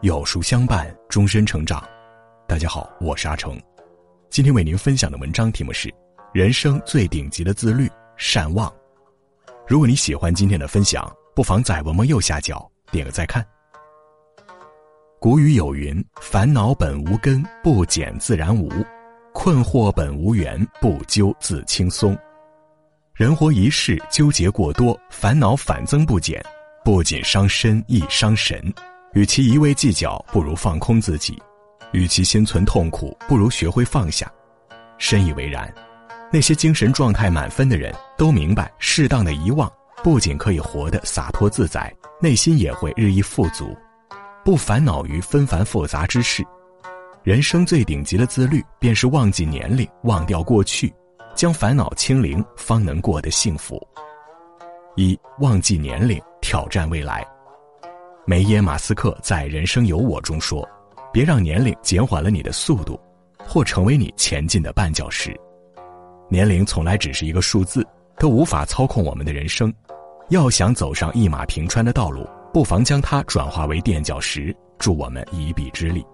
有书相伴，终身成长。大家好，我是阿成，今天为您分享的文章题目是《人生最顶级的自律：善忘》。如果你喜欢今天的分享，不妨在文末右下角点个再看。古语有云：“烦恼本无根，不减自然无；困惑本无缘，不究自轻松。”人活一世，纠结过多，烦恼反增不减，不仅伤身，亦伤神。与其一味计较，不如放空自己；与其心存痛苦，不如学会放下。深以为然。那些精神状态满分的人都明白，适当的遗忘不仅可以活得洒脱自在，内心也会日益富足，不烦恼于纷繁复杂之事。人生最顶级的自律，便是忘记年龄，忘掉过去。将烦恼清零，方能过得幸福。一忘记年龄，挑战未来。梅耶马斯克在《人生有我》中说：“别让年龄减缓了你的速度，或成为你前进的绊脚石。年龄从来只是一个数字，它无法操控我们的人生。要想走上一马平川的道路，不妨将它转化为垫脚石，助我们一臂之力。”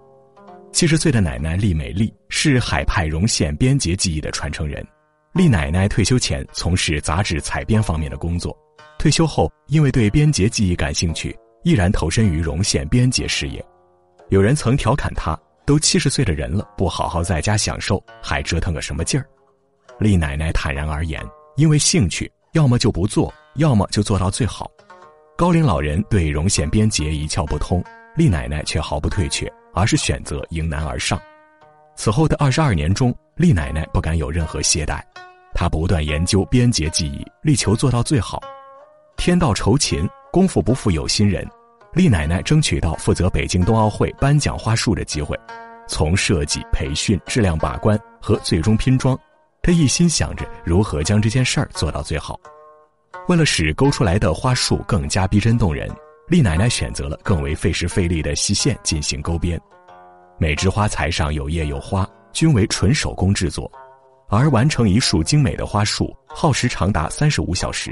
七十岁的奶奶厉美丽是海派绒线编结技艺的传承人。厉奶奶退休前从事杂志采编方面的工作，退休后因为对编结技艺感兴趣，毅然投身于绒线编结事业。有人曾调侃她：“都七十岁的人了，不好好在家享受，还折腾个什么劲儿？”厉奶奶坦然而言：“因为兴趣，要么就不做，要么就做到最好。”高龄老人对绒线编结一窍不通，厉奶奶却毫不退却，而是选择迎难而上。此后的二十二年中，厉奶奶不敢有任何懈怠。她不断研究编结技艺，力求做到最好。天道酬勤，功夫不负有心人。厉奶奶争取到负责北京冬奥会颁奖花束的机会，从设计、培训、质量把关和最终拼装，她一心想着如何将这件事儿做到最好。为了使勾出来的花束更加逼真动人，厉奶奶选择了更为费时费力的细线进行勾编，每枝花材上有叶有花，均为纯手工制作。而完成一束精美的花束，耗时长达三十五小时。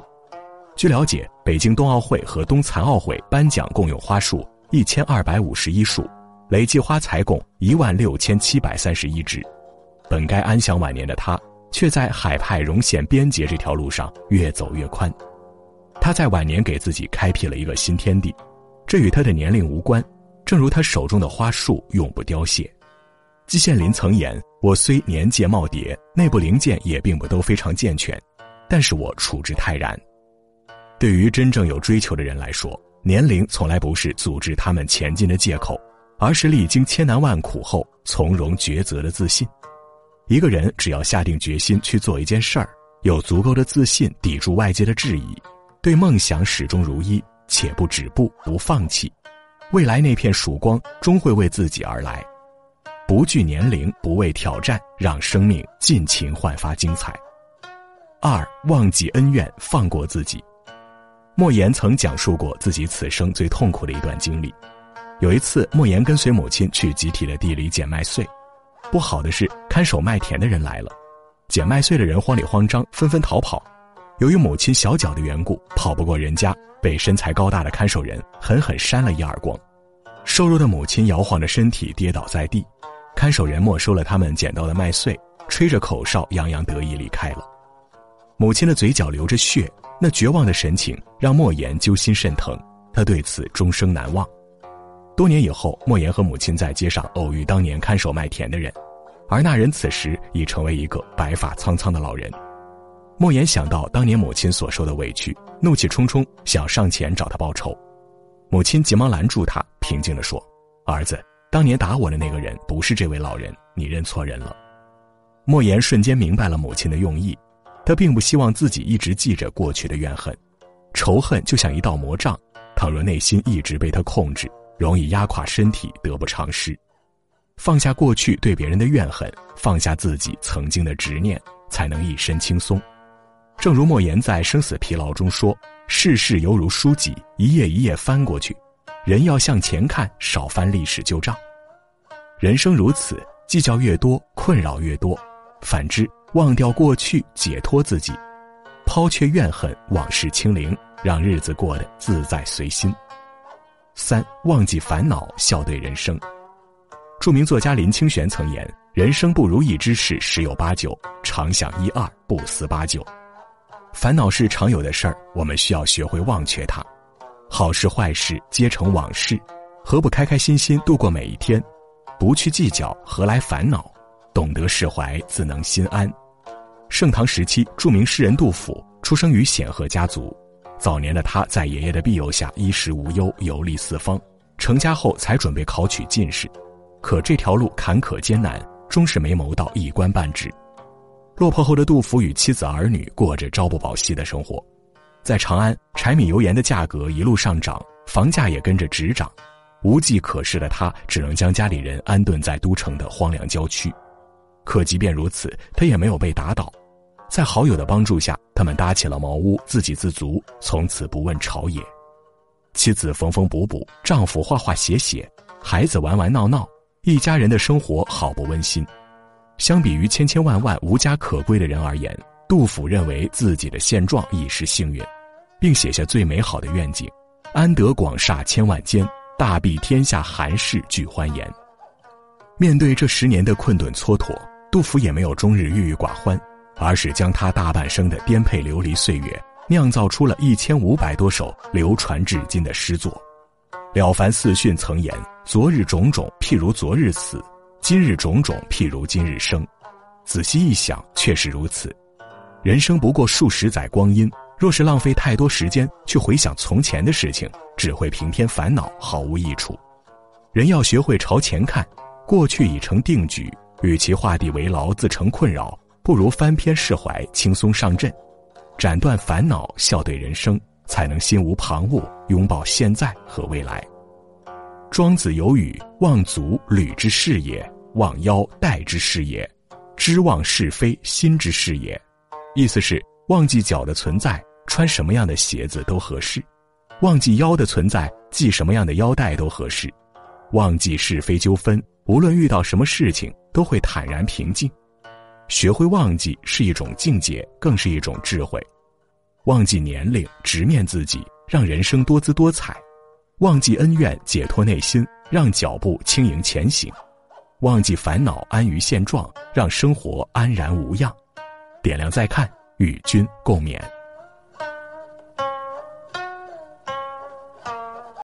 据了解，北京冬奥会和冬残奥会颁奖共用花束一千二百五十一束，累计花材共一万六千七百三十一支。本该安享晚年的他，却在海派绒线编结这条路上越走越宽。他在晚年给自己开辟了一个新天地，这与他的年龄无关。正如他手中的花束永不凋谢。季羡林曾言：“我虽年届耄耋，内部零件也并不都非常健全，但是我处之泰然。”对于真正有追求的人来说，年龄从来不是阻止他们前进的借口，而是历经千难万苦后从容抉择的自信。一个人只要下定决心去做一件事儿，有足够的自信抵住外界的质疑，对梦想始终如一，且不止步不放弃，未来那片曙光终会为自己而来。不惧年龄，不畏挑战，让生命尽情焕发精彩。二，忘记恩怨，放过自己。莫言曾讲述过自己此生最痛苦的一段经历。有一次，莫言跟随母亲去集体的地里捡麦穗，不好的是，看守麦田的人来了，捡麦穗的人慌里慌张，纷纷逃跑。由于母亲小脚的缘故，跑不过人家，被身材高大的看守人狠狠扇了一耳光。瘦弱的母亲摇晃着身体跌倒在地。看守人没收了他们捡到的麦穗，吹着口哨，洋洋得意离开了。母亲的嘴角流着血，那绝望的神情让莫言揪心甚疼，他对此终生难忘。多年以后，莫言和母亲在街上偶遇当年看守麦田的人，而那人此时已成为一个白发苍苍的老人。莫言想到当年母亲所受的委屈，怒气冲冲想上前找他报仇，母亲急忙拦住他，平静地说：“儿子。”当年打我的那个人不是这位老人，你认错人了。莫言瞬间明白了母亲的用意，他并不希望自己一直记着过去的怨恨，仇恨就像一道魔障，倘若内心一直被他控制，容易压垮身体，得不偿失。放下过去对别人的怨恨，放下自己曾经的执念，才能一身轻松。正如莫言在《生死疲劳》中说：“世事犹如书籍，一页一页翻过去。”人要向前看，少翻历史旧账。人生如此，计较越多，困扰越多；反之，忘掉过去，解脱自己，抛却怨恨，往事清零，让日子过得自在随心。三、忘记烦恼，笑对人生。著名作家林清玄曾言：“人生不如意之事十有八九，常想一二，不思八九。”烦恼是常有的事儿，我们需要学会忘却它。好事坏事皆成往事，何不开开心心度过每一天？不去计较，何来烦恼？懂得释怀，自能心安。盛唐时期，著名诗人杜甫出生于显赫家族。早年的他在爷爷的庇佑下，衣食无忧，游历四方。成家后，才准备考取进士，可这条路坎坷艰难，终是没谋到一官半职。落魄后的杜甫与妻子儿女过着朝不保夕的生活。在长安，柴米油盐的价格一路上涨，房价也跟着直涨。无计可施的他，只能将家里人安顿在都城的荒凉郊区。可即便如此，他也没有被打倒。在好友的帮助下，他们搭起了茅屋，自给自足，从此不问朝野。妻子缝缝补补，丈夫画画写写，孩子玩玩闹闹，一家人的生活好不温馨。相比于千千万万无家可归的人而言，杜甫认为自己的现状已是幸运，并写下最美好的愿景：“安得广厦千万间，大庇天下寒士俱欢颜。”面对这十年的困顿蹉跎，杜甫也没有终日郁郁寡欢。而是将他大半生的颠沛流离岁月，酿造出了一千五百多首流传至今的诗作。《了凡四训》曾言：“昨日种种，譬如昨日死；今日种种，譬如今日生。”仔细一想，确实如此。人生不过数十载光阴，若是浪费太多时间去回想从前的事情，只会平添烦恼，毫无益处。人要学会朝前看，过去已成定局，与其画地为牢，自成困扰。不如翻篇释怀，轻松上阵，斩断烦恼，笑对人生，才能心无旁骛，拥抱现在和未来。庄子有语：“忘足，履之事也；忘腰，带之事也。知忘是非，心之事也。”意思是忘记脚的存在，穿什么样的鞋子都合适；忘记腰的存在，系什么样的腰带都合适；忘记是非纠纷，无论遇到什么事情，都会坦然平静。学会忘记是一种境界，更是一种智慧。忘记年龄，直面自己，让人生多姿多彩；忘记恩怨，解脱内心，让脚步轻盈前行；忘记烦恼，安于现状，让生活安然无恙。点亮再看，与君共勉。